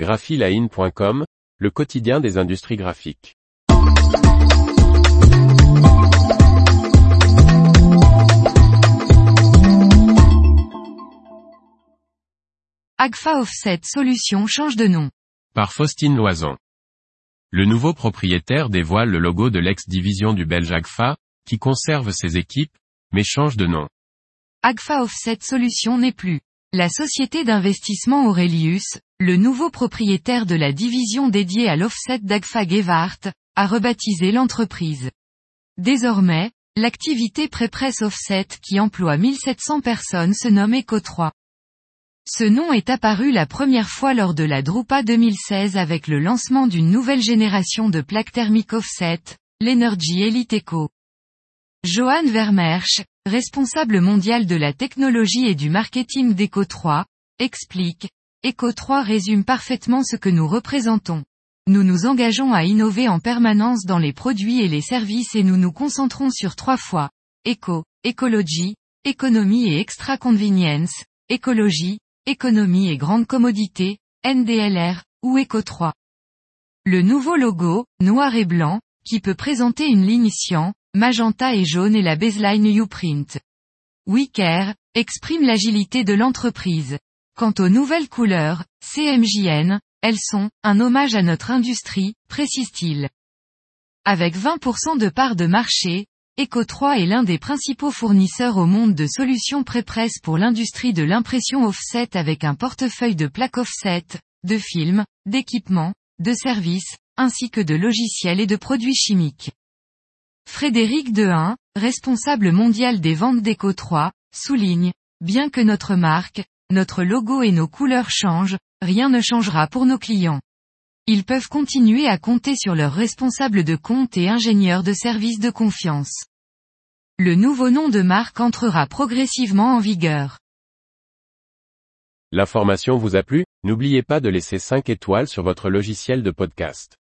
graphiline.com, le quotidien des industries graphiques. Agfa Offset Solutions change de nom. Par Faustine Loison. Le nouveau propriétaire dévoile le logo de l'ex-division du belge Agfa, qui conserve ses équipes, mais change de nom. Agfa Offset Solutions n'est plus. La société d'investissement Aurelius, le nouveau propriétaire de la division dédiée à l'offset d'Agfa Gewart, a rebaptisé l'entreprise. Désormais, l'activité Prépresse Offset qui emploie 1700 personnes se nomme Eco3. Ce nom est apparu la première fois lors de la Drupa 2016 avec le lancement d'une nouvelle génération de plaques thermiques offset, l'Energy Elite Eco. Johan Vermersch, responsable mondial de la technologie et du marketing d'Eco3, explique, Eco3 résume parfaitement ce que nous représentons. Nous nous engageons à innover en permanence dans les produits et les services et nous nous concentrons sur trois fois. Eco, écologie, économie et extra convenience, écologie, économie et grande commodité, NDLR, ou Eco3. Le nouveau logo, noir et blanc, qui peut présenter une ligne cyan, magenta et jaune et la baseline Uprint. WeCare, exprime l'agilité de l'entreprise. Quant aux nouvelles couleurs, CMJN, elles sont, un hommage à notre industrie, précise-t-il. Avec 20% de part de marché, Eco3 est l'un des principaux fournisseurs au monde de solutions pré-presse pour l'industrie de l'impression offset avec un portefeuille de plaques offset, de films, d'équipements, de services, ainsi que de logiciels et de produits chimiques. Frédéric Dehain, responsable mondial des ventes d'Eco3, souligne, bien que notre marque, notre logo et nos couleurs changent, rien ne changera pour nos clients. Ils peuvent continuer à compter sur leurs responsables de compte et ingénieurs de services de confiance. Le nouveau nom de marque entrera progressivement en vigueur. L'information vous a plu? N'oubliez pas de laisser 5 étoiles sur votre logiciel de podcast.